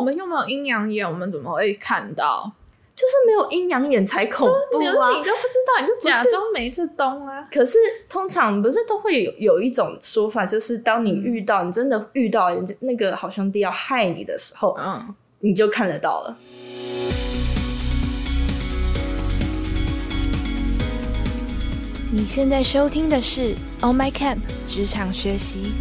我们又没有阴阳眼，我们怎么会看到？就是没有阴阳眼才恐怖啊！你就不知道，你就假装没这东啊。可是通常不是都会有有一种说法，就是当你遇到你真的遇到那个好兄弟要害你的时候，嗯，你就看得到了。你现在收听的是《Oh My Camp》职场学习。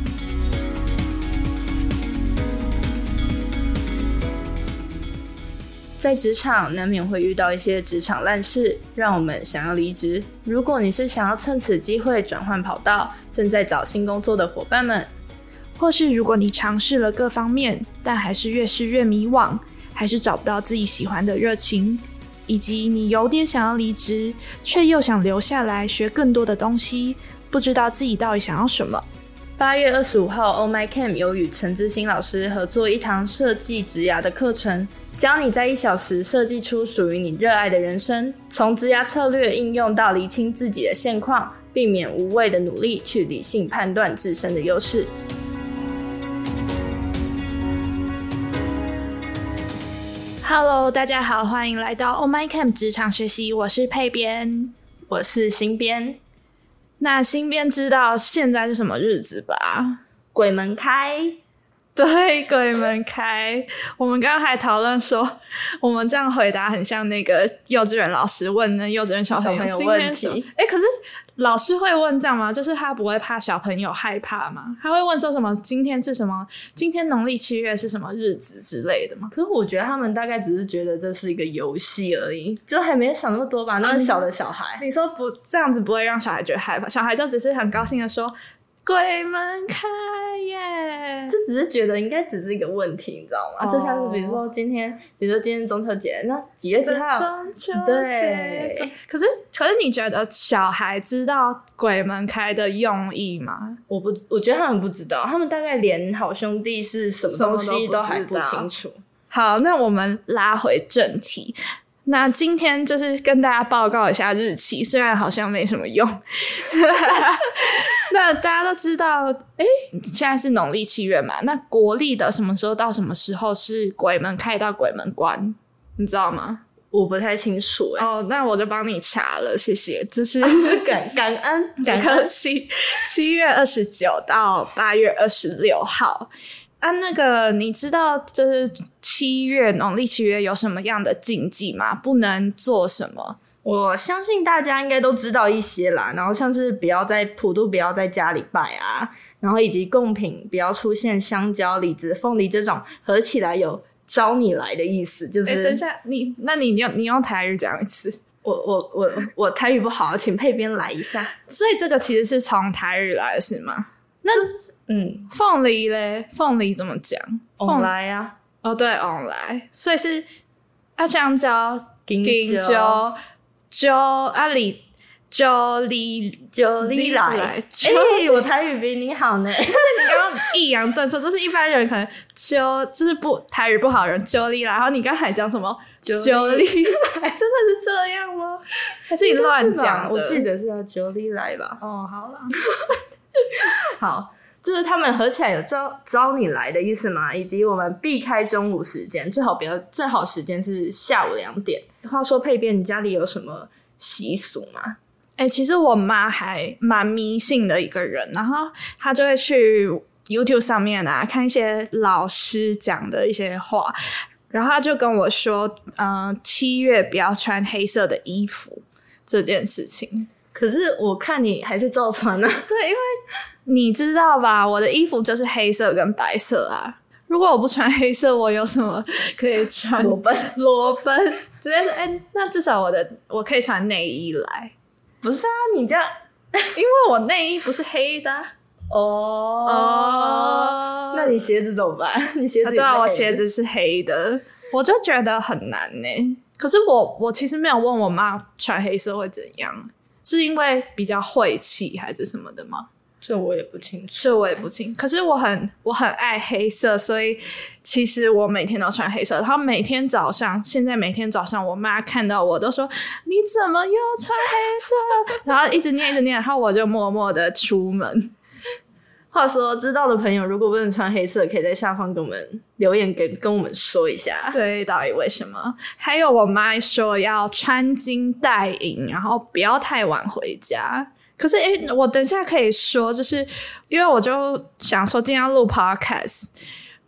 在职场难免会遇到一些职场烂事，让我们想要离职。如果你是想要趁此机会转换跑道，正在找新工作的伙伴们，或是如果你尝试了各方面，但还是越试越迷惘，还是找不到自己喜欢的热情。以及你有点想要离职，却又想留下来学更多的东西，不知道自己到底想要什么。八月二十五号，Oh My Cam 有与陈志新老师合作一堂设计职涯的课程，教你在一小时设计出属于你热爱的人生，从职涯策略应用到厘清自己的现况，避免无谓的努力，去理性判断自身的优势。Hello，大家好，欢迎来到 Oh My Camp 职场学习。我是配编，我是新编。那新编知道现在是什么日子吧？鬼门开，对，鬼门开。我们刚刚还讨论说，我们这样回答很像那个幼稚园老师问那幼稚园小朋友今天什么？哎，可是。老师会问这样吗？就是他不会怕小朋友害怕吗？他会问说什么？今天是什么？今天农历七月是什么日子之类的吗？可是我觉得他们大概只是觉得这是一个游戏而已，就还没想那么多吧。那么小的小孩，你说不这样子不会让小孩觉得害怕？小孩就只是很高兴的说。鬼门开耶！就只是觉得应该只是一个问题，你知道吗？就像是比如说今天，比如说今天中秋节，那几月几号？中秋节。可是，可是你觉得小孩知道鬼门开的用意吗？我不，我觉得他们不知道，他们大概连好兄弟是什么东西都还不清楚。好，那我们拉回正题。那今天就是跟大家报告一下日期，虽然好像没什么用。那大家都知道，哎，现在是农历七月嘛？那国历的什么时候到什么时候是鬼门开到鬼门关？你知道吗？我不太清楚。哦，那我就帮你查了，谢谢。就是 感感恩，感恩七七月二十九到八月二十六号。啊，那个你知道就是七月农历七月有什么样的禁忌吗？不能做什么？我相信大家应该都知道一些啦。然后像是不要在普渡，不要在家里拜啊。然后以及贡品不要出现香蕉、李子、凤梨这种合起来有招你来的意思。就是，等一下，你那你用你用台语讲一次。我我我我台语不好，请配编来一下。所以这个其实是从台语来的是吗？那。嗯，凤梨嘞，凤梨怎么讲？凤来呀，哦对，凤来，所以是啊，香蕉、香蕉、蕉啊梨、蕉梨、蕉梨来。哎，我台语比你好呢。但是你刚刚抑扬顿挫，就是一般人可能蕉就是不台语不好人蕉梨来，然后你刚才讲什么蕉梨来？真的是这样吗？还是你乱讲？我记得是要蕉梨来吧？哦，好了，好。就是他们合起来有招招你来的意思吗？以及我们避开中午时间，最好不要最好时间是下午两点。话说配边，你家里有什么习俗吗？哎，其实我妈还蛮迷信的一个人，然后她就会去 YouTube 上面啊看一些老师讲的一些话，然后她就跟我说，嗯，七月不要穿黑色的衣服这件事情。可是我看你还是照穿呢。对，因为。你知道吧？我的衣服就是黑色跟白色啊。如果我不穿黑色，我有什么可以穿？裸奔，裸奔。直接是哎，那至少我的我可以穿内衣来。不是啊，你这样，因为我内衣不是黑的。哦哦，那你鞋子怎么办？你鞋子对啊，我鞋子是黑的，我就觉得很难呢。可是我我其实没有问我妈穿黑色会怎样，是因为比较晦气还是什么的吗？这我也不清楚，这我也不清。可是我很我很爱黑色，所以其实我每天都穿黑色。然后每天早上，现在每天早上，我妈看到我都说：“你怎么又穿黑色？” 然后一直念一直念，然后我就默默的出门。话说，知道的朋友如果不能穿黑色，可以在下方给我们留言，给跟我们说一下。对，到底为什么？还有我妈说要穿金戴银，然后不要太晚回家。可是，诶，我等一下可以说，就是因为我就想说今天要录 podcast，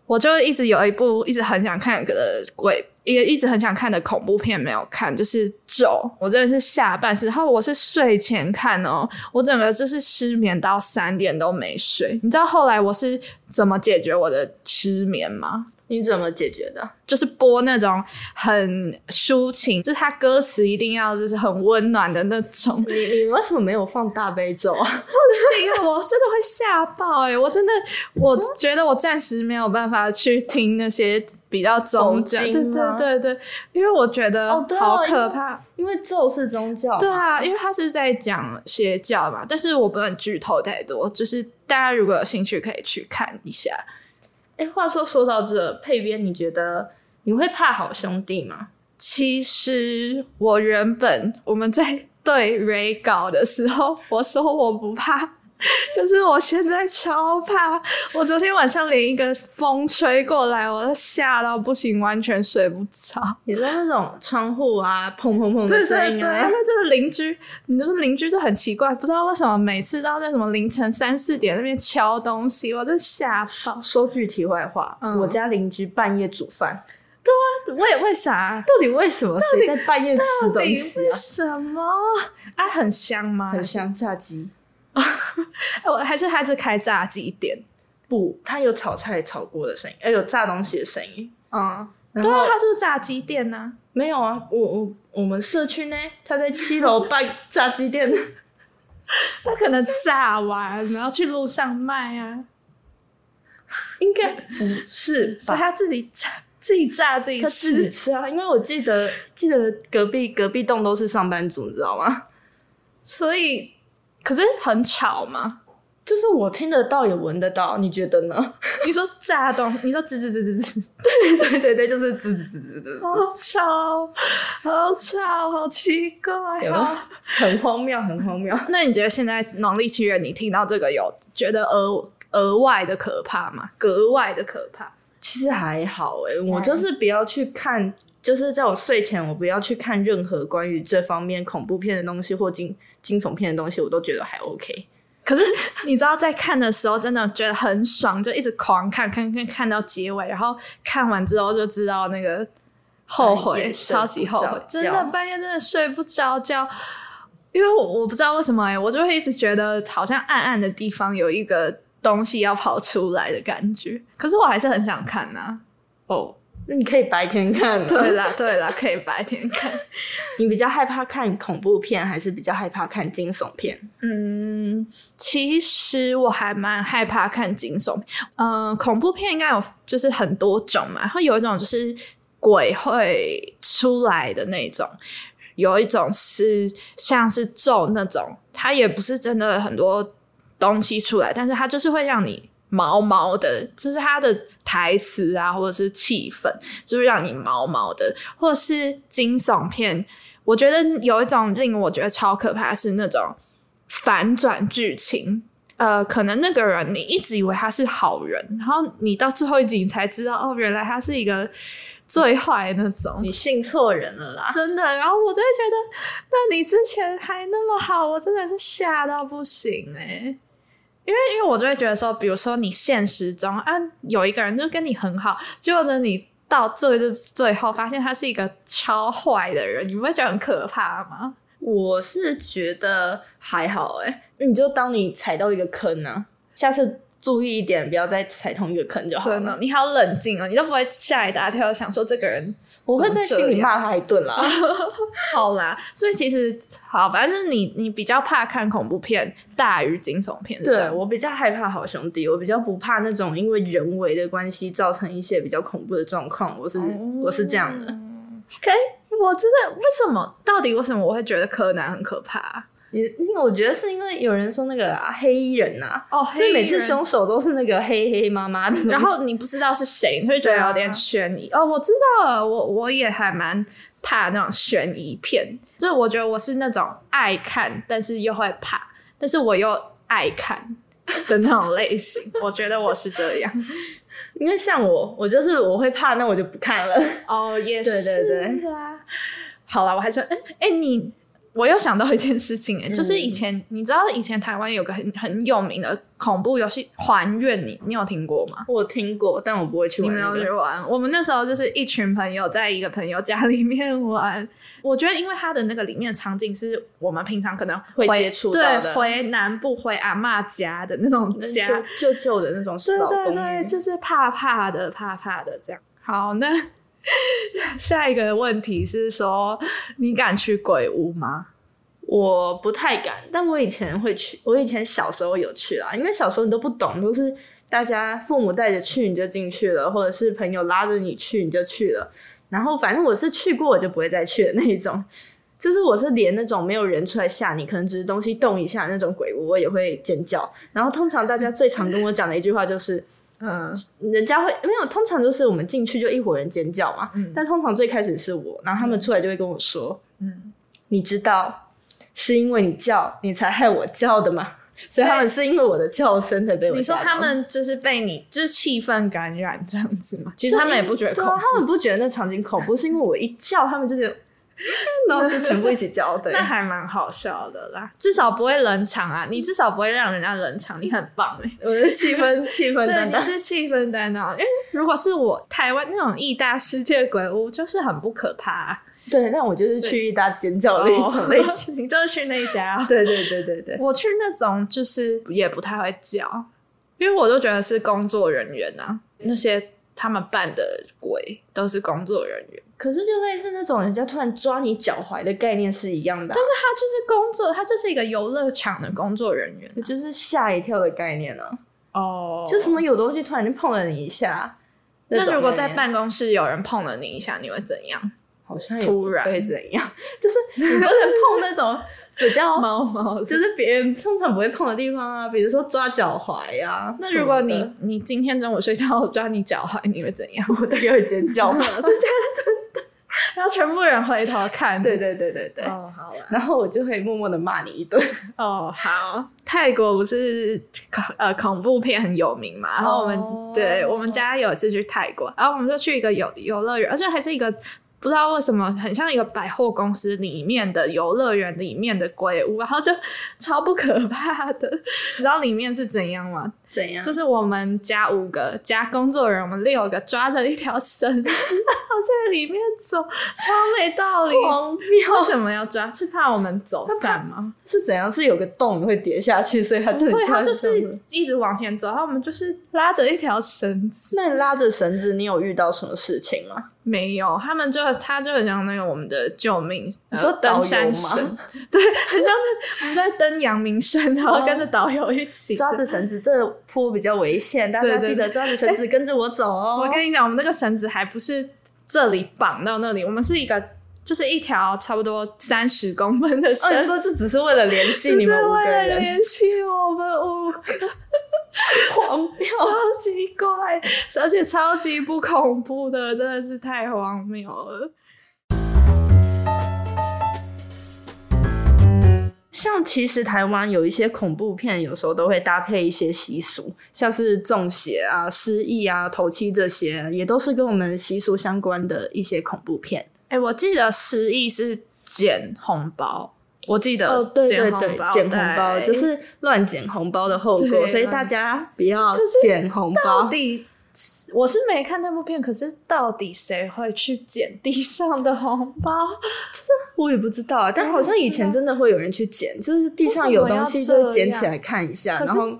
我就一直有一部一直很想看的鬼。也一直很想看的恐怖片没有看，就是《咒》，我真的是下半时，然后我是睡前看哦，我整个就是失眠到三点都没睡。你知道后来我是怎么解决我的失眠吗？你怎么解决的？就是播那种很抒情，就是他歌词一定要就是很温暖的那种。你你为什么没有放大悲咒啊？不行，我真的会吓爆哎！我真的，我觉得我暂时没有办法去听那些比较宗教，对对对对，因为我觉得好可怕。因为咒是宗教，对啊，因为他是在讲邪教嘛。但是我不能剧透太多，就是大家如果有兴趣可以去看一下。哎，话说说到这配边，你觉得你会怕好兄弟吗？其实我原本我们在 对 Ray 搞的时候，我说我不怕。可是我现在超怕，我昨天晚上连一个风吹过来，我都吓到不行，完全睡不着。你说那种窗户啊，砰砰砰的声音，对对对，就是邻居，你就是邻居就很奇怪，不知道为什么每次都在什么凌晨三四点那边敲东西，我就吓到。说句题外话，我家邻居半夜煮饭，对啊，为为啥？到底为什么？谁在半夜吃东西啊？什么？啊，很香吗？很香，炸鸡。我 还是他是开炸鸡店，不，他有炒菜炒锅的声音，哎，有炸东西的声音，嗯，对啊，他就是炸鸡店呢，没有啊，我我我们社区呢，他在七楼办炸鸡店，他可能炸完然后去路上卖啊，应该不是，所以他自己炸自己炸自己吃吃啊，因为我记得记得隔壁隔壁栋都是上班族，你知道吗？所以。可是很吵吗？就是我听得到也闻得到，你觉得呢？你说炸东，你说吱吱吱吱吱，对对对对，就是吱吱吱吱吱，好吵，好吵，好奇怪，很荒谬，很荒谬。那你觉得现在农历七月，你听到这个有觉得额额外的可怕吗？格外的可怕？其实还好哎，我就是不要去看。就是在我睡前，我不要去看任何关于这方面恐怖片的东西或惊惊悚片的东西，我都觉得还 OK。可是你知道，在看的时候真的觉得很爽，就一直狂看，看看看到结尾，然后看完之后就知道那个后悔，超级后悔，真的半夜真的睡不着觉，因为我我不知道为什么哎，我就会一直觉得好像暗暗的地方有一个东西要跑出来的感觉，可是我还是很想看呐，哦。那你可以白天看。对啦，对啦，可以白天看。你比较害怕看恐怖片，还是比较害怕看惊悚片？嗯，其实我还蛮害怕看惊悚。嗯，恐怖片应该有就是很多种嘛，会有一种就是鬼会出来的那种，有一种是像是咒那种，它也不是真的很多东西出来，但是它就是会让你。毛毛的，就是他的台词啊，或者是气氛，就是让你毛毛的，或者是惊悚片。我觉得有一种令我觉得超可怕，是那种反转剧情。呃，可能那个人你一直以为他是好人，然后你到最后一集你才知道，哦，原来他是一个最坏那种。你信错人了啦！真的。然后我就会觉得，那你之前还那么好，我真的是吓到不行哎。因为，因为我就会觉得说，比如说你现实中啊，有一个人就跟你很好，结果呢，你到最最最后发现他是一个超坏的人，你不会觉得很可怕吗？我是觉得还好哎，你就当你踩到一个坑呢，下次。注意一点，不要再踩同一个坑就好。真的，你好冷静哦，你都不会吓一大跳，想说这个人，我会在心里骂他一顿啦。好啦，所以其实好，反正你你比较怕看恐怖片大于惊悚片。对我比较害怕好兄弟，我比较不怕那种因为人为的关系造成一些比较恐怖的状况。我是我是这样的。OK，我真的为什么？到底为什么我会觉得柯南很可怕？因为我觉得是因为有人说那个黑衣人呐，哦，所以每次凶手都是那个黑黑妈妈的，然后你不知道是谁，你会觉得有点悬疑。哦，我知道了，我我也还蛮怕那种悬疑片，就是我觉得我是那种爱看，但是又会怕，但是我又爱看，的那种类型。我觉得我是这样，因为像我，我就是我会怕，那我就不看了。哦，也对对对啊。好了，我还说哎哎你。我又想到一件事情，哎，就是以前你知道以前台湾有个很很有名的恐怖游戏《还愿》，你你有听过吗？我听过，但我不会去玩。你没有去玩？我们那时候就是一群朋友在一个朋友家里面玩。我觉得，因为它的那个里面的场景是我们平常可能会接触到的，回南部回阿妈家的那种家，旧旧的那种老 公寓，就是怕怕的，怕怕的这样。好，那。下一个问题是说，你敢去鬼屋吗？我不太敢，但我以前会去。我以前小时候有去啦，因为小时候你都不懂，都是大家父母带着去你就进去了，或者是朋友拉着你去你就去了。然后反正我是去过，我就不会再去的那一种。就是我是连那种没有人出来吓你，可能只是东西动一下那种鬼屋，我也会尖叫。然后通常大家最常跟我讲的一句话就是。嗯，人家会没有，通常就是我们进去就一伙人尖叫嘛。嗯，但通常最开始是我，然后他们出来就会跟我说：“嗯，你知道是因为你叫，你才害我叫的吗？所以他们是因为我的叫声才被我。你说他们就是被你就是气氛感染这样子嘛？其实他们也不觉得恐怖，他们不觉得那场景恐怖，是因为我一叫，他们就觉得。然后就全部一起交对，那还蛮好笑的啦。至少不会冷场啊，你至少不会让人家冷场，你很棒哎。我的气氛 气氛担当，你是气氛担当。因为如果是我台湾那种异大世界鬼屋，就是很不可怕。对，那我就是去一大尖叫那种类型，你就是去那一家。对对对对对，我去那种就是也不太会叫，因为我都觉得是工作人员啊，那些他们扮的鬼都是工作人员。可是就类似那种人家突然抓你脚踝的概念是一样的，但是他就是工作，他就是一个游乐场的工作人员，就是吓一跳的概念呢。哦，就什么有东西突然就碰了你一下，那如果在办公室有人碰了你一下，你会怎样？好像突然会怎样？就是你不能碰那种比较 毛毛，就是别人通常不会碰的地方啊，比如说抓脚踝呀。那如果你你今天中午睡觉我抓你脚踝，你会怎样？我大概会尖叫吧，这真的。然后全部人回头看，对对对对对。哦，好了，然后我就会默默的骂你一顿。哦，好。泰国不是恐呃恐怖片很有名嘛？然后我们对我们家有一次去泰国，然后我们就去一个游游乐园，而且还是一个。不知道为什么很像一个百货公司里面的游乐园里面的鬼屋，然后就超不可怕的。你知道里面是怎样吗？怎样？就是我们加五个加工作人员，我们六个抓着一条绳子，然后在里面走，超没道理。为什么要抓？是怕我们走散吗？是怎样？是有个洞会跌下去，所以他就会他就是一直往前走，然后我们就是拉着一条绳子。那你拉着绳子，你有遇到什么事情吗？没有，他们就他就很像那个我们的救命，你说登山绳，对，很像是我们在登阳明山，然后跟着导游一起抓着绳子，这坡比较危险，大家记得抓着绳子跟着我走哦。我跟你讲，我们那个绳子还不是这里绑到那里，我们是一个就是一条差不多三十公分的绳，说这只是为了联系你们五个人，联系我们五个。荒谬，超级怪，而且超级不恐怖的，真的是太荒谬了。像其实台湾有一些恐怖片，有时候都会搭配一些习俗，像是中邪啊、失忆啊、头七这些，也都是跟我们习俗相关的一些恐怖片。哎，我记得失忆是捡红包。我记得哦，对对对，捡红包就是乱捡红包的后果，所以大家不要捡红包。到底我是没看那部片，可是到底谁会去捡地上的红包？这我也不知道啊，但好像以前真的会有人去捡，就是地上有东西就捡起来看一下，然后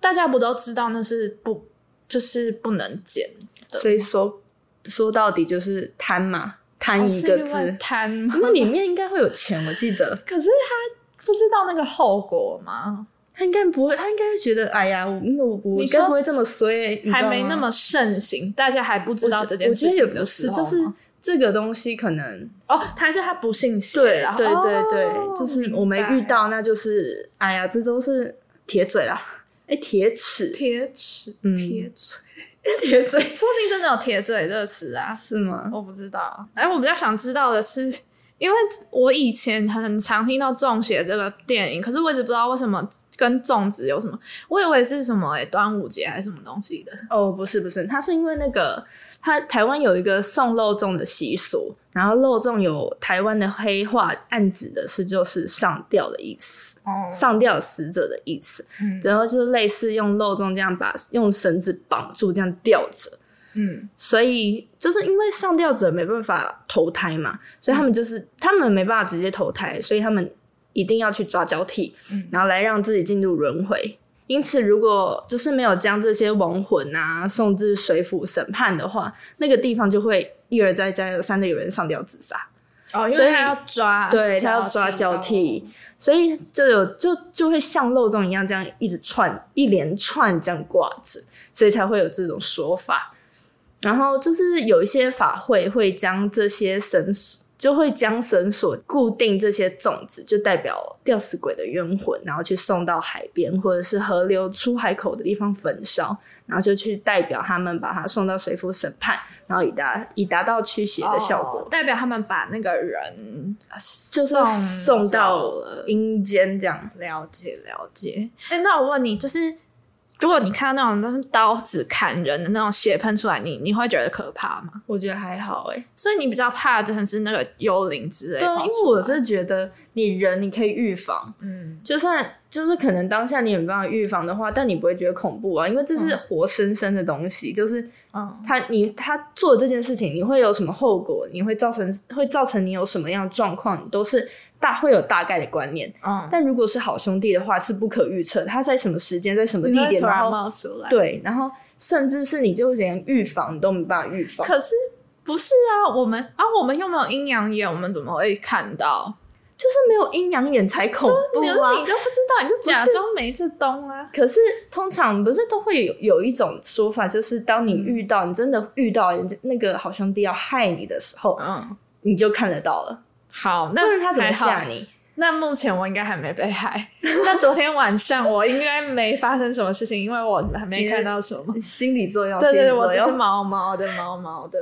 大家不都知道那是不就是不能捡的，所以说说到底就是贪嘛。贪一个字，贪，因为里面应该会有钱，我记得。可是他不知道那个后果吗？他应该不会，他应该会觉得，哎呀，我我我应该不会这么衰，还没那么盛行，大家还不知道这件事情的时候就是这个东西可能哦，他是他不信邪，对对对对，就是我没遇到，那就是哎呀，这都是铁嘴啦，哎，铁齿，铁齿，铁嘴。铁嘴，说不定真的有“铁嘴”这个词啊？是吗？我不知道。哎，我比较想知道的是，因为我以前很常听到中邪这个电影，可是我一直不知道为什么跟粽子有什么，我以为是什么诶端午节还是什么东西的。哦，不是不是，它是因为那个，它台湾有一个送肉粽的习俗，然后肉粽有台湾的黑话，暗指的是就是上吊的意思，哦，上吊死者的意思，嗯然后就是类似用肉粽这样把用绳子绑住，这样吊着。嗯所以就是因为上吊者没办法投胎嘛，所以他们就是、他们没办法直接投胎，所以他们一定要去抓交替，嗯然后来让自己进入轮回。因此，如果就是没有将这些亡魂啊送至水府审判的话，那个地方就会一而再、再而三的有人上吊自杀。哦，因所以为他要抓，对他要抓交替，所以就有就就会像漏洞一样，这样一直串一连串这样挂着，所以才会有这种说法。然后就是有一些法会会将这些绳索，就会将绳索固定这些粽子，就代表吊死鬼的冤魂，然后去送到海边或者是河流出海口的地方焚烧，然后就去代表他们把它送到水府审判，然后以达以达到驱邪的效果。哦代表他们把那个人呃就是送送到了阴间这样。了解了解。哎、那我问你，就是如果你看到那种刀子砍人的那种血喷出来，你你会觉得可怕吗？我觉得还好哎、所以你比较怕的是那个幽灵之类的对。因为我是觉得你人你可以预防，嗯就算就是可能当下你也没办法预防的话，但你不会觉得恐怖啊，因为这是活生生的东西，就是嗯他你他做这件事情，你会有什么后果，你会造成会造成你有什么样的状况，你都是大会有大概的观念。嗯，但如果是好兄弟的话，是不可预测，他在什么时间，在什么地点，然然后冒出来。，对，然后甚至是你就连预防都没办法预防。可是不是啊？我们啊，我们又没有阴阳眼，我们怎么会看到？就是没有阴阳眼才恐怖啊！你就不知道，你就假装没这东啊。可是通常不是都会有有一种说法，就是当你遇到、你真的遇到人家那个好兄弟要害你的时候，嗯，你就看得到了。好，那他怎么吓你？那目前我应该还没被害。那昨天晚上我应该没发生什么事情，因为我还没看到什么。心理作用，对对对，我只是毛毛的毛毛的。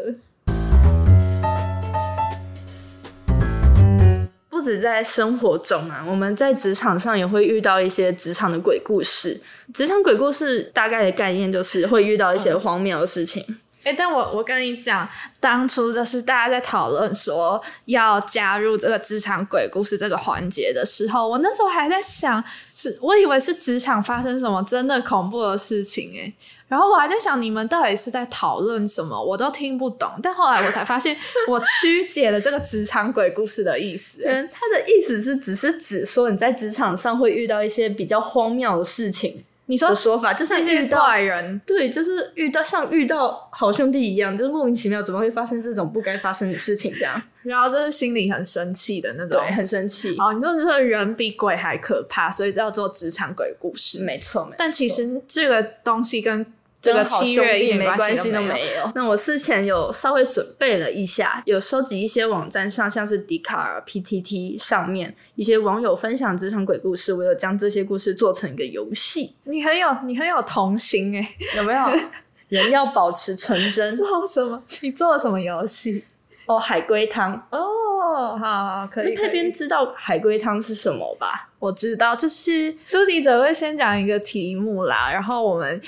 不止在生活中啊，我们在职场上也会遇到一些职场的鬼故事。职场鬼故事大概的概念就是会遇到一些荒谬的事情。哎、但我我跟你讲，当初就是大家在讨论说要加入这个职场鬼故事这个环节的时候，我那时候还在想，是我以为是职场发生什么真的恐怖的事情、诶。然后我还在想你们到底是在讨论什么，我都听不懂。但后来我才发现，我曲解了这个职场鬼故事的意思、诶。嗯，他的意思是只是指说你在职场上会遇到一些比较荒谬的事情你说的说法，就是遇到怪人，对，就是遇到像遇到好兄弟一样，就是莫名其妙怎么会发生这种不该发生的事情，这样 然后就是心里很生气的那种对，。很生气。哦，你说你说人比鬼还可怕，所以叫做职场鬼故事。没错，没错但其实这个东西跟这个七月一点关系都没有。那我事前有稍微准备了一下，有收集一些网站上，像是迪卡尔、PTT 上面一些网友分享职场鬼故事，我有将这些故事做成一个游戏，你很有你很有童心哎、有没有？人要保持纯真 做什么？你做了什么游戏？哦。海龟汤，哦，好好可以。那佩边知道海龟汤是什么吧？我知道，就是出题者会先讲一个题目啦，然后我们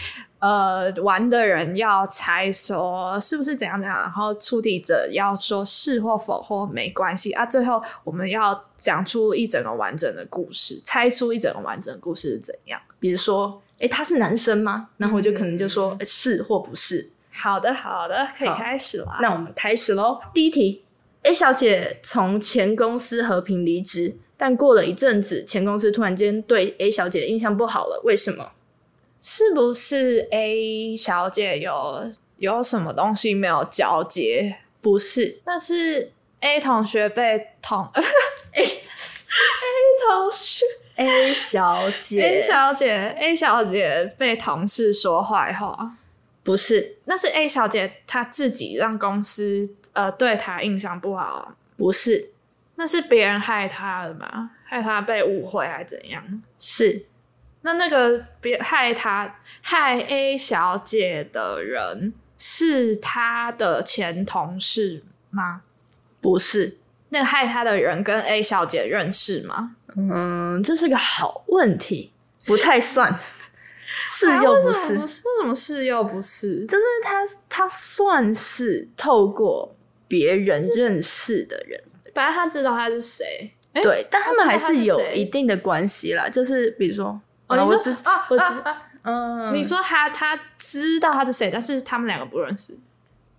呃玩的人要猜说是不是怎样怎样，然后出题者要说是或否或没关系啊，最后我们要讲出一整个完整的故事，猜出一整个完整的故事是怎样。比如说，诶，他是男生吗？然后我就可能就说、诶是或不是。好的，好的，可以开始啦。那我们开始喽。第一题，A 小姐从前公司和平离职，但过了一阵子，前公司突然间对 A 小姐印象不好了，为什么？是不是 A 小姐有有什么东西没有交接？不是，那是 A 同学被同 A A 同学。A 小姐。A 小姐 A 小姐被同事说坏话，不是，那是 A 小姐她自己让公司呃对她印象不好，不是，那是别人害她的吗？害她被误会还是怎样？是那那个别害他害 A 小姐的人是他的前同事吗？不是？那个害他的人跟 A 小姐认识吗？嗯，这是个好问题，不太算。是又不是？为什么是又不是？就是他，他算是透过别人认识的人，反正他知道他是谁。对，但他们还是有一定的关系啦。就是比如说，我知啊，我知啊，嗯，你说他他知道他是谁，但是他们两个不认识。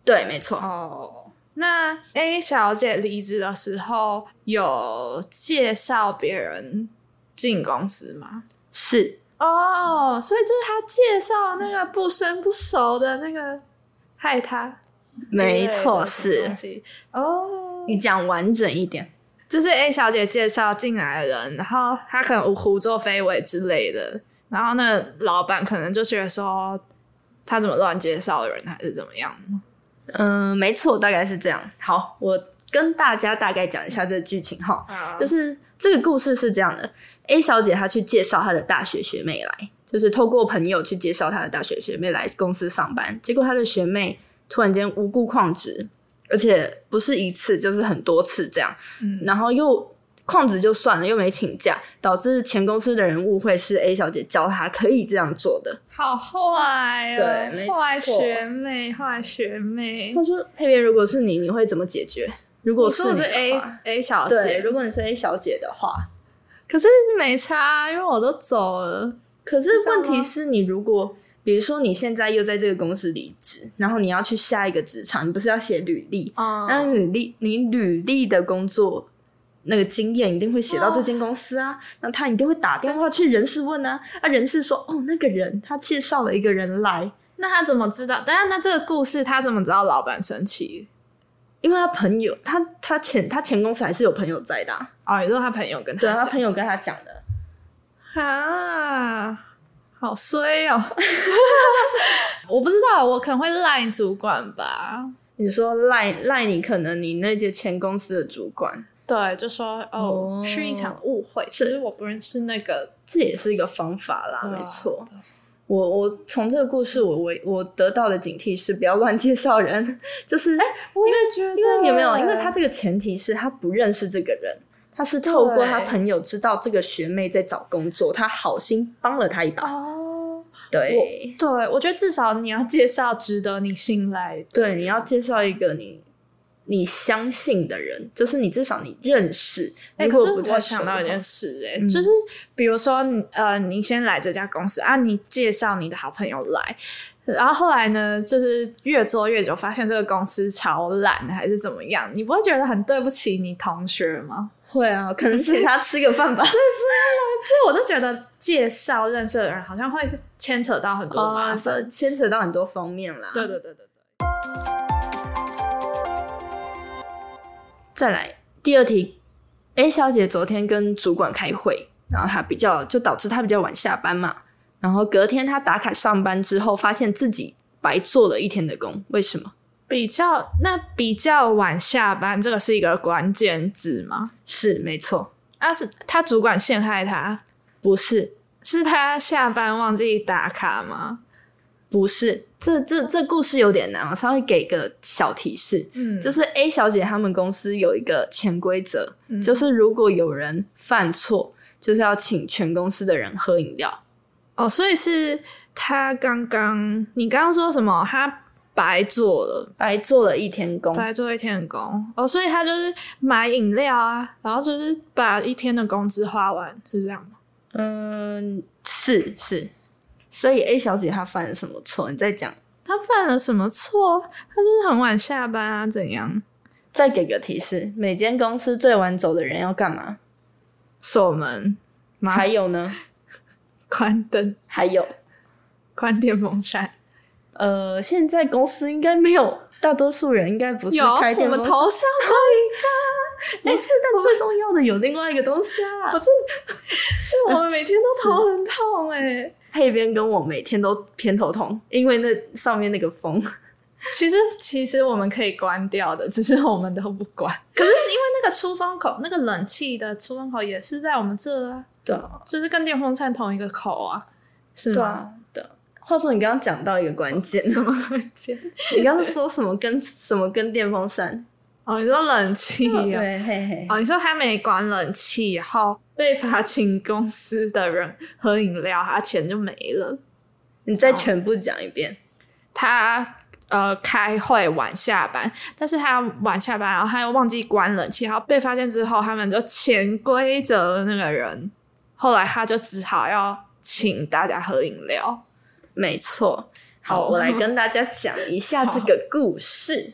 对，没错。哦，那 A 小姐离职的时候有介绍别人进公司吗？是。哦，所以就是他介绍那个不生不熟的那个害他。没错，是。哦，你讲完整一点。就是 A 小姐介绍进来的人，然后她可能胡作非为之类的，然后那个老板可能就觉得说她怎么乱介绍人，还是怎么样？嗯，没错，大概是这样。好，我跟大家大概讲一下这个剧情哈，就是这个故事是这样的：A 小姐她去介绍她的大学学妹来，就是透过朋友去介绍她的大学学妹来公司上班，结果她的学妹突然间无故旷职。而且不是一次，就是很多次这样，然后又控制就算了，又没请假，导致前公司的人误会是 A 小姐教她可以这样做的，好坏哦，对，坏学妹，坏学妹。他说：“佩佩，如果是你，你会怎么解决？如果是 A A 小姐，如果你是 A 小姐的话，可是没差，因为我都走了。可是问题是你如果。”比如说，你现在又在这个公司离职，然后你要去下一个职场，你不是要写履历？啊，那履历你履历的工作那个经验一定会写到这间公司啊，那他一定会打电话去人事问啊，啊，人事说哦，那个人他介绍了一个人来，那他怎么知道？但是那这个故事他怎么知道老板生气？因为他朋友，他他前他前公司还是有朋友在的啊，也就是他朋友跟他，对，他朋友跟他讲的啊。好衰哦！我不知道，我可能会赖主管吧。你说赖赖你，可能你那届前公司的主管，对，就说哦，是一场误会，其实我不认识那个，这也是一个方法啦，没错。我我从这个故事，我我我得到的警惕是不要乱介绍人，就是哎，我也觉得，因为有没有？因为他这个前提是他不认识这个人。他是透过他朋友知道这个学妹在找工作，他好心帮了他一把。哦，对，对，我觉得至少你要介绍值得你信赖，对，你要介绍一个你你相信的人，就是你至少你认识。哎，可是我想到一件事，哎，就是比如说，呃，你先来这家公司啊，你介绍你的好朋友来。然后后来呢，就是越做越久，发现这个公司超烂，还是怎么样？你不会觉得很对不起你同学吗？会啊，可能请 他吃个饭吧。对，不然所以我就觉得介绍认识的人，好像会牵扯到很多麻烦，牵扯到很多方面啦。对对对对对。再来第二题，A 小姐昨天跟主管开会，然后她比较就导致她比较晚下班嘛。然后隔天她打卡上班之后，发现自己白做了一天的工，为什么？比较那比较晚下班，这个是一个关键字吗？是，没错。啊，是他主管陷害他？不是，是他下班忘记打卡吗？不是，这这这故事有点难，我稍微给个小提示。嗯，就是 A 小姐他们公司有一个潜规则，就是如果有人犯错，就是要请全公司的人喝饮料。哦，所以是他刚刚，你刚刚说什么？他白做了，白做了一天工，白做一天的工。哦，所以他就是买饮料啊，然后就是把一天的工资花完，是这样吗？嗯，是是。所以 A 小姐她犯了什么错？你在讲她犯了什么错？她就是很晚下班啊，怎样？再给个提示，每间公司最晚走的人要干嘛？锁门。还有呢？关灯，还有关电风扇。呃，现在公司应该没有，大多数人应该不是开电风扇。我们头上有一个，不是，但最重要的有另外一个东西啊！不是，我们每天都头很痛哎。配边跟我每天都偏头痛，因为那上面那个风。其实，其实我们可以关掉的，只是我们都不关。可是因为那个出风口，那个冷气的出风口也是在我们这啊。对，就是跟电风扇同一个口啊，是吗？对。话说，你刚刚讲到一个关键，什么关键？你刚刚说什么跟什么跟电风扇？哦，你说冷气啊？对，嘿嘿。哦，你说他没关冷气，然后被罚请公司的人喝饮料，他钱就没了。你再全部讲一遍。他呃开会晚下班，但是他晚下班，然后他又忘记关冷气，然后被发现之后，他们就潜规则那个人，后来他就只好要请大家喝饮料。没错。好，我来跟大家讲一下这个故事。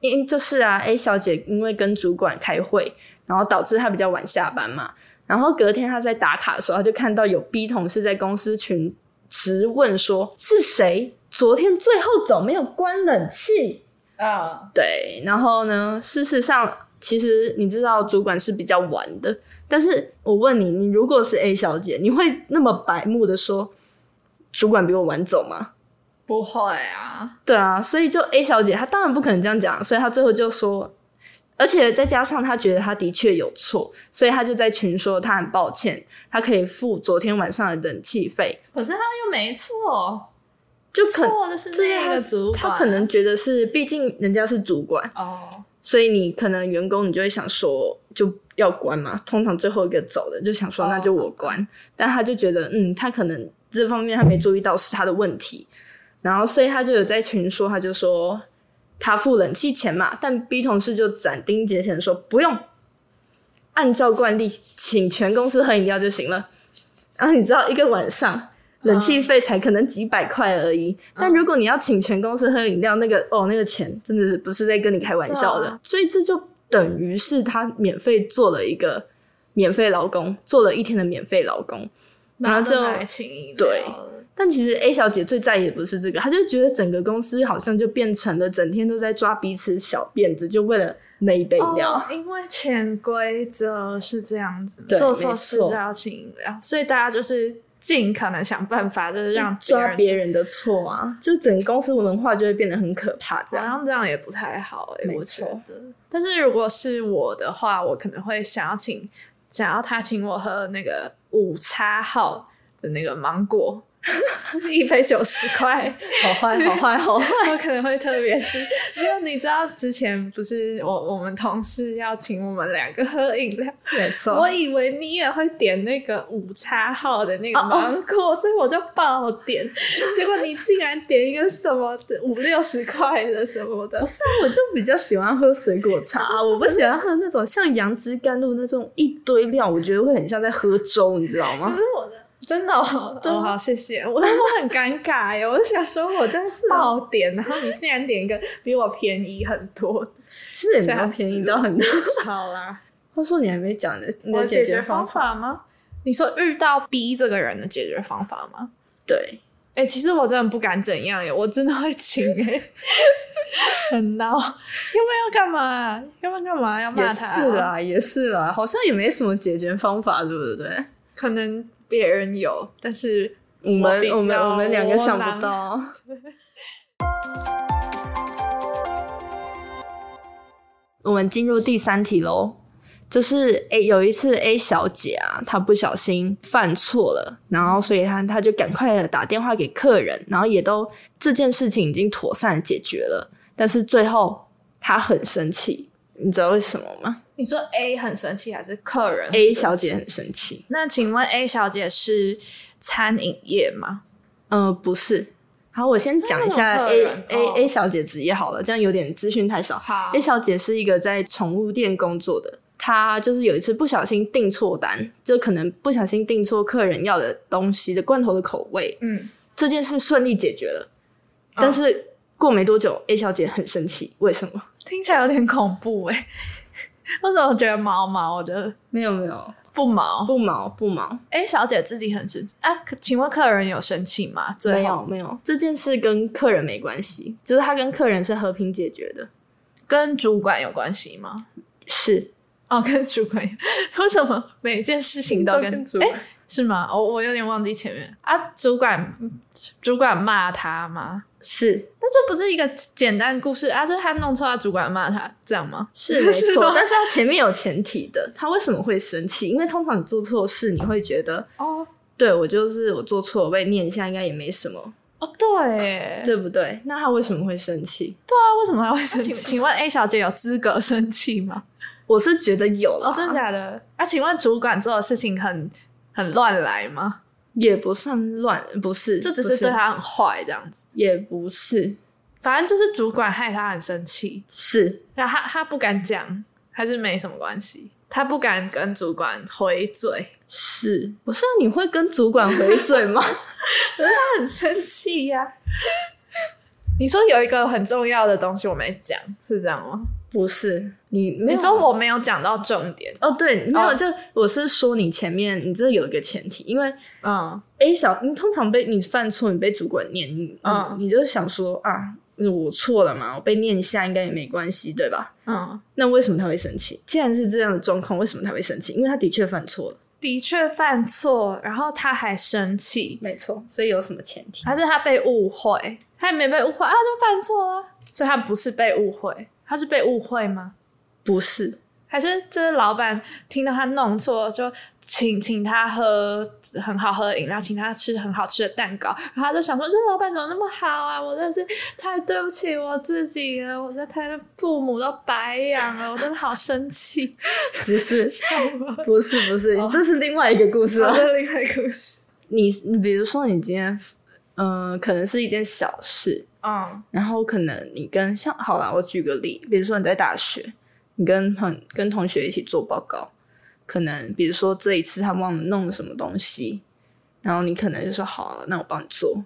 因就是啊，A 小姐因为跟主管开会，然后导致她比较晚下班嘛。然后隔天她在打卡的时候，她就看到有 B 同事在公司群直问说：“是谁昨天最后走没有关冷气？”啊，对。然后呢，事实上，其实你知道主管是比较晚的。但是我问你，你如果是 A 小姐，你会那么白目的说主管比我晚走吗？不会啊，对啊，所以就 A 小姐她当然不可能这样讲，所以她最后就说，而且再加上她觉得她的确有错，所以她就在群说她很抱歉，她可以付昨天晚上的冷气费。可是她又没错，就错的是那个主管，他可能觉得是，毕竟人家是主管哦，所以你可能员工你就会想说就要关嘛，通常最后一个走的就想说那就我关，但他就觉得嗯，他可能这方面他没注意到是他的问题。然后，所以他就有在群说，他就说他付冷气钱嘛，但 B 同事就斩钉截铁说不用，按照惯例请全公司喝饮料就行了。然后你知道，一个晚上冷气费才可能几百块而已，但如果你要请全公司喝饮料，那个哦，那个钱真的是不是在跟你开玩笑的。所以这就等于是他免费做了一个免费劳工，做了一天的免费劳工，然后就对。但其实 A 小姐最在意的不是这个，她就觉得整个公司好像就变成了整天都在抓彼此小辫子，就为了那一杯饮料。因为潜规则是这样子，做错事就要请饮料，所以大家就是尽可能想办法，就是让抓别人的错啊，就整个公司文化就会变得很可怕。这样这样也不太好哎，我觉得。但是如果是我的话，我可能会想要请，想要他请我喝那个五叉号的那个芒果。一杯九十块，好坏，好坏，好坏！我可能会特别吃，因为你知道之前不是我我们同事要请我们两个喝饮料，没错。我以为你也会点那个五叉号的那个芒果，所以我就爆点。结果你竟然点一个什么五六十块的什么的，是我就比较喜欢喝水果茶，我不喜欢喝那种像杨枝甘露那种一堆料，我觉得会很像在喝粥，你知道吗？可是我的。真的，哦，好，谢谢。我 我很尴尬耶，我就想说，我真是爆点，然后你竟然点一个比我便宜很多，其实也没有便宜到很多。好啦，话说你还没讲的，我解决方法吗？你说遇到 B 这个人的解决方法吗？对，哎，其实我真的不敢怎样耶，我真的会请哎，很闹，要不要干嘛？要不要干嘛？要骂他？是啦，也是啦，好像也没什么解决方法，对不对？可能。别人有，但是我们我们我们两个想不到。我们进入第三题喽，就是 A 有一次 A 小姐啊，她不小心犯错了，然后所以她她就赶快的打电话给客人，然后也都这件事情已经妥善解决了，但是最后她很生气，你知道为什么吗？你说 A 很生气还是客人？A 小姐很生气。那请问 A 小姐是餐饮业吗？呃，不是。好，我先讲一下 A A A 小姐职业好了，这样有点资讯太少。好，A 小姐是一个在宠物店工作的，她就是有一次不小心订错单，就可能不小心订错客人要的东西的罐头的口味。嗯，这件事顺利解决了，但是过没多久，A 小姐很生气，为什么？听起来有点恐怖哎。为什么觉得毛毛的？没有没有，不毛不毛不毛。哎，小姐自己很生气啊？请问客人有生气吗？没有没有，这件事跟客人没关系，就是他跟客人是和平解决的。跟主管有关系吗？是哦，跟主管。为什么每件事情都跟主管？是吗？我我有点忘记前面啊。主管主管骂他吗？是，但这不是一个简单故事啊！就是他弄错，他主管骂他，这样吗？是没错，但是他前面有前提的，他为什么会生气？因为通常你做错事，你会觉得哦，对我就是我做错，被念一下应该也没什么，哦，对，对不对？那他为什么会生气？对啊，为什么他会生气？请问 A 小姐有资格生气吗？我是觉得有了，真的假的？啊，请问主管做的事情很很乱来吗？也不算乱，不是，就只是对他很坏这样子。也不是，反正就是主管害他很生气。是，那他他不敢讲，还是没什么关系？他不敢跟主管回嘴。是，不是你会跟主管回嘴吗？可是他很生气呀。你说有一个很重要的东西我没讲，是这样吗？不是，你你说我没有讲到重点哦。对，没有，就我是说你前面你这有一个前提，因为嗯，A 小你通常被你犯错，你被主管念，你嗯，你就想说啊，我错了嘛，我被念一下应该也没关系，对吧？嗯，那为什么他会生气？既然是这样的状况，为什么他会生气？因为他的确犯错了。的确犯错，然后他还生气，没错。所以有什么前提？还是他被误会？他也没被误会啊，就犯错了。所以他不是被误会，他是被误会吗？不是。还是就是老板听到他弄错，就请请他喝很好喝的饮料，请他吃很好吃的蛋糕，然后他就想说：这老板怎么那么好啊？我真的是太对不起我自己了，我的太父母都白养了，我真的好生气。不是，不是，不是，这是另外一个故事啊，另外一个故事。你你比如说，你今天嗯，可能是一件小事，嗯，然后可能你跟像好了，我举个例，比如说你在大学。你跟很跟同学一起做报告，可能比如说这一次他忘了弄什么东西，然后你可能就说好了，那我帮你做。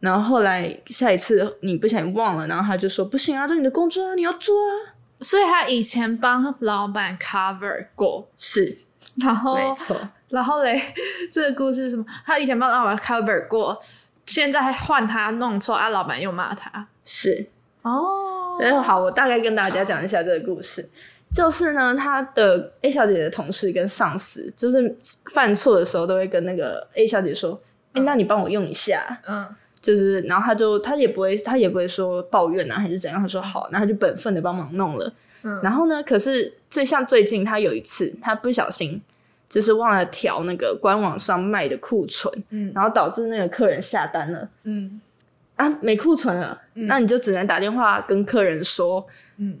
然后后来下一次你不小心忘了，然后他就说不行啊，这是你的工作啊，你要做啊。所以他以前帮老板 cover 过，是，然后没错，然后嘞，这个故事什么？他以前帮老板 cover 过，现在换他弄错啊，老板又骂他，是哦。嗯，好，我大概跟大家讲一下这个故事。就是呢，他的 A 小姐的同事跟上司，就是犯错的时候都会跟那个 A 小姐说：“哎，那你帮我用一下。”嗯，就是，然后他就他也不会，他也不会说抱怨啊，还是怎样。他说好，然后他就本分的帮忙弄了。嗯，然后呢，可是最像最近他有一次，他不小心就是忘了调那个官网上卖的库存，嗯，然后导致那个客人下单了，嗯。啊，没库存了，那你就只能打电话跟客人说，嗯，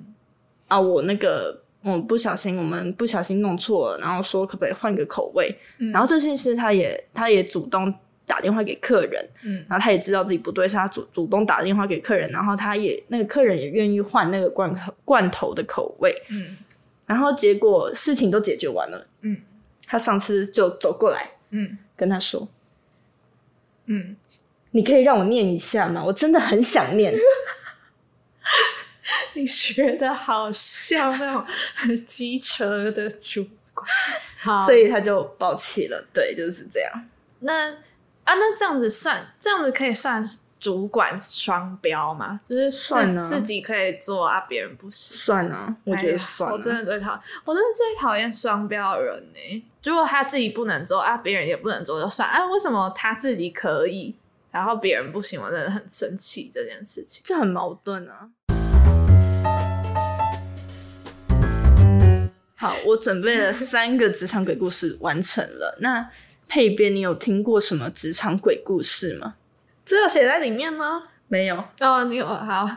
啊，我那个我不小心，我们不小心弄错了，然后说可不可以换个口味？然后这件事他也他也主动打电话给客人，嗯，然后他也知道自己不对，是他主主动打电话给客人，然后他也那个客人也愿意换那个罐头罐头的口味，嗯，然后结果事情都解决完了，嗯，他上次就走过来，嗯，跟他说，嗯。你可以让我念一下吗？我真的很想念。你学的好像那种很机车的主管，所以他就抱气了。对，就是这样。那啊，那这样子算，这样子可以算主管双标吗？就是算自己可以做啊，别人不行。算啊，我觉得算。我真的最讨，我真的最讨厌双标的人呢。如果他自己不能做啊，别人也不能做，就算啊。为什么他自己可以？然后别人不行，我真的很生气这件事情，就很矛盾啊。好，我准备了三个职场鬼故事，完成了。那配编，你有听过什么职场鬼故事吗？这有写在里面吗？没有。哦，你有好，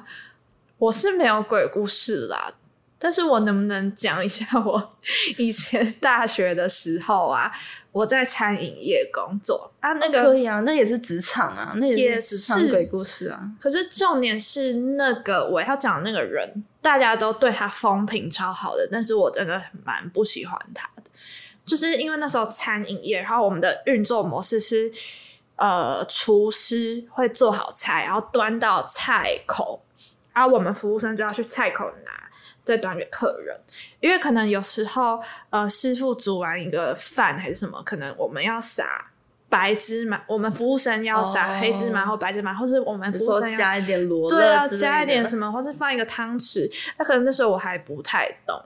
我是没有鬼故事啦。但是我能不能讲一下我以前大学的时候啊？我在餐饮业工作啊，那个可以啊，那也是职场啊，那也是职场鬼故事啊。可是重点是那个我要讲那个人，大家都对他风评超好的，但是我真的蛮不喜欢他的，就是因为那时候餐饮业，然后我们的运作模式是，呃，厨师会做好菜，然后端到菜口，然后我们服务生就要去菜口拿。再端给客人，因为可能有时候，呃，师傅煮完一个饭还是什么，可能我们要撒白芝麻，我们服务生要撒黑芝麻或白芝麻，或是我们服务生要加一点罗勒，对，要加一点什么，或是放一个汤匙。那可能那时候我还不太懂，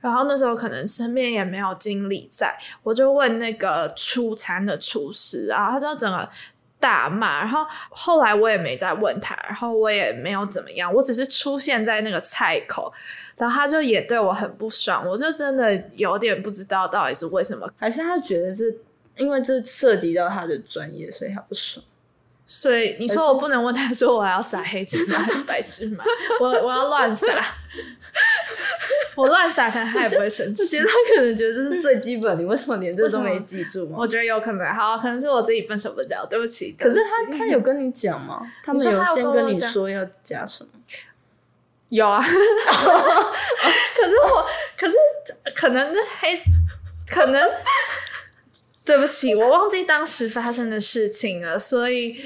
然后那时候可能身边也没有经理在，我就问那个出餐的厨师，然后他就整个大骂，然后后来我也没再问他，然后我也没有怎么样，我只是出现在那个菜口。然后他就也对我很不爽，我就真的有点不知道到底是为什么，还是他觉得是因为这涉及到他的专业，所以他不爽。所以你说我不能问他说我要撒黑芝麻 还是白芝麻，我我要乱撒，我乱撒可能他也不会生气。我觉得他可能觉得这是最基本，你为什么连这都没记住吗？我觉得有可能，好，可能是我自己笨手笨脚，对不起。可是他他有跟你讲吗？他们有先跟你说要加什么？有啊，可是我，可是可能黑，可能。对不起，我忘记当时发生的事情了，所以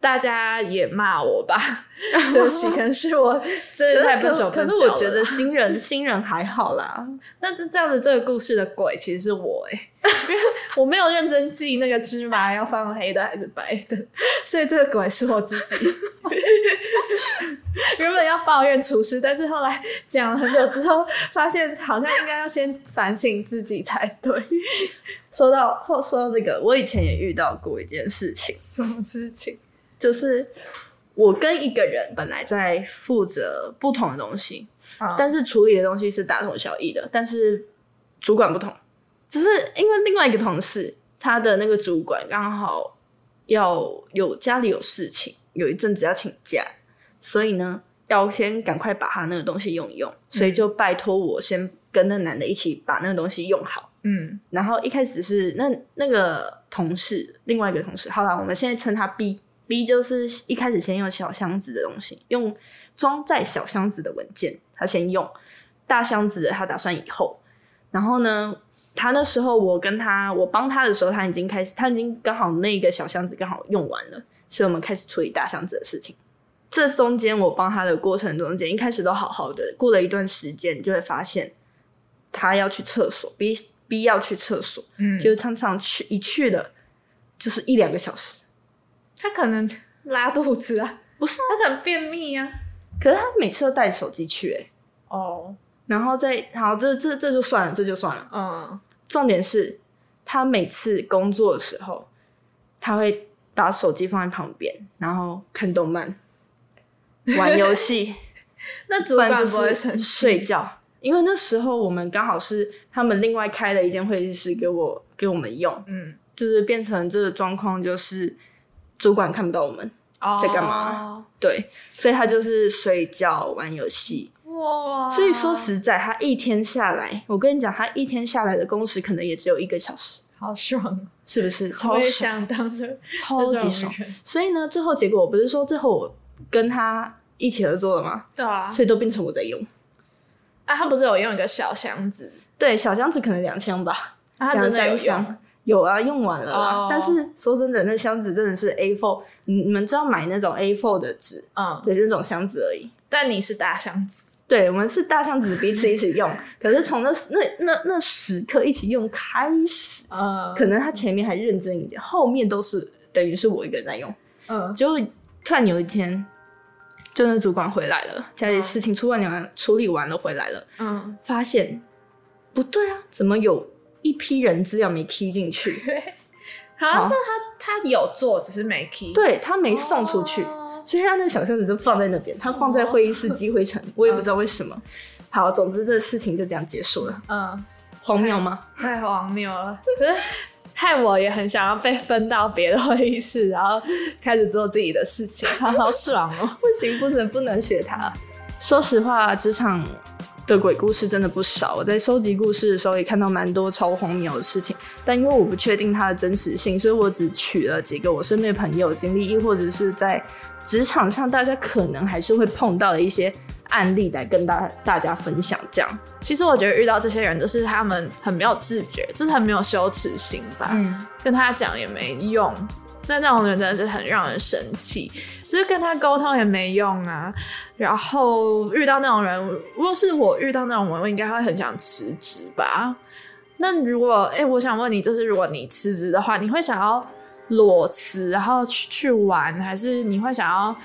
大家也骂我吧。对不起，可能是我 真的太笨手笨脚可是我觉得新人新人还好啦。那这这样子，这个故事的鬼其实是我哎，因为我没有认真记那个芝麻要放黑的还是白的，所以这个鬼是我自己。原本要抱怨厨师，但是后来讲了很久之后，发现好像应该要先反省自己才对。说到或说到这个，我以前也遇到过一件事情。什么事情？就是我跟一个人本来在负责不同的东西，但是处理的东西是大同小异的，但是主管不同。只是因为另外一个同事，他的那个主管刚好要有家里有事情，有一阵子要请假。所以呢，要先赶快把他那个东西用一用，所以就拜托我先跟那男的一起把那个东西用好。嗯，然后一开始是那那个同事，另外一个同事，好了，我们现在称他 B，B 就是一开始先用小箱子的东西，用装在小箱子的文件，他先用大箱子的，他打算以后。然后呢，他那时候我跟他我帮他的时候，他已经开始，他已经刚好那个小箱子刚好用完了，所以我们开始处理大箱子的事情。这中间我帮他的过程中间，一开始都好好的，过了一段时间，你就会发现他要去厕所，逼逼要去厕所，嗯，就常常去一去了，就是一两个小时。他可能 拉肚子啊，不是，他可能便秘啊。可是他每次都带手机去，哎，哦，然后再好，这这这就算了，这就算了。嗯，重点是他每次工作的时候，他会把手机放在旁边，然后看动漫。玩游戏，那主管就是睡觉，因为那时候我们刚好是他们另外开了一间会议室给我给我们用，嗯，就是变成这个状况，就是主管看不到我们在干嘛，对，所以他就是睡觉玩游戏，哇，所以说实在，他一天下来，我跟你讲，他一天下来的工时可能也只有一个小时，好爽，是不是？超想当着超级爽，所以呢，最后结果我不是说最后我跟他。一起合作了吗？对啊，所以都变成我在用。啊，他不是有用一个小箱子？对，小箱子可能两箱吧，两三箱有啊，用完了啦。但是说真的，那箱子真的是 A4，你你们知道买那种 A4 的纸，嗯，也是那种箱子而已。但你是大箱子，对，我们是大箱子，彼此一起用。可是从那那那那时刻一起用开始，嗯，可能他前面还认真一点，后面都是等于是我一个人在用。嗯，就突然有一天。就那主管回来了，家里事情处理完处理完了回来了，嗯，发现不对啊，怎么有一批人资料没踢进去？好，那他他有做，只是没踢，对他没送出去，所以他那小箱子就放在那边，他放在会议室积灰尘，我也不知道为什么。好，总之这个事情就这样结束了。嗯，荒谬吗？太荒谬了，可是。害我也很想要被分到别的会议室，然后开始做自己的事情，好爽哦！不行，不能不能学他。说实话，职场的鬼故事真的不少。我在收集故事的时候也看到蛮多超荒谬的事情，但因为我不确定它的真实性，所以我只取了几个我身边朋友经历，亦或者是在职场上大家可能还是会碰到的一些。案例来跟大大家分享，这样其实我觉得遇到这些人都是他们很没有自觉，就是很没有羞耻心吧。嗯，跟他讲也没用，那那种人真的是很让人生气，就是跟他沟通也没用啊。然后遇到那种人，如果是我遇到那种人，我应该会很想辞职吧。那如果哎，我想问你，就是如果你辞职的话，你会想要裸辞然后去去玩，还是你会想要？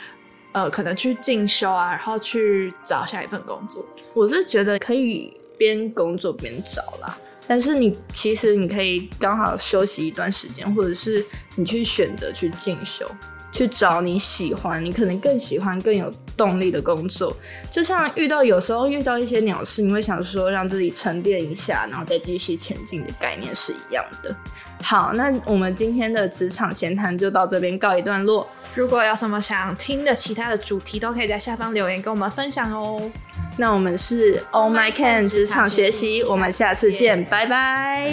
呃，可能去进修啊，然后去找下一份工作。我是觉得可以边工作边找啦，但是你其实你可以刚好休息一段时间，或者是你去选择去进修，去找你喜欢，你可能更喜欢、更有动力的工作。就像遇到有时候遇到一些鸟事，你会想说让自己沉淀一下，然后再继续前进的概念是一样的。好，那我们今天的职场闲谈就到这边告一段落。如果有什么想听的其他的主题，都可以在下方留言跟我们分享哦。那我们是 Oh My Can 职场学习，我们下次见，拜拜。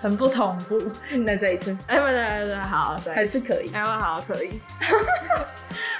很不同步，那再一次，哎，不对不对，好，还是可以，哎，好，可以。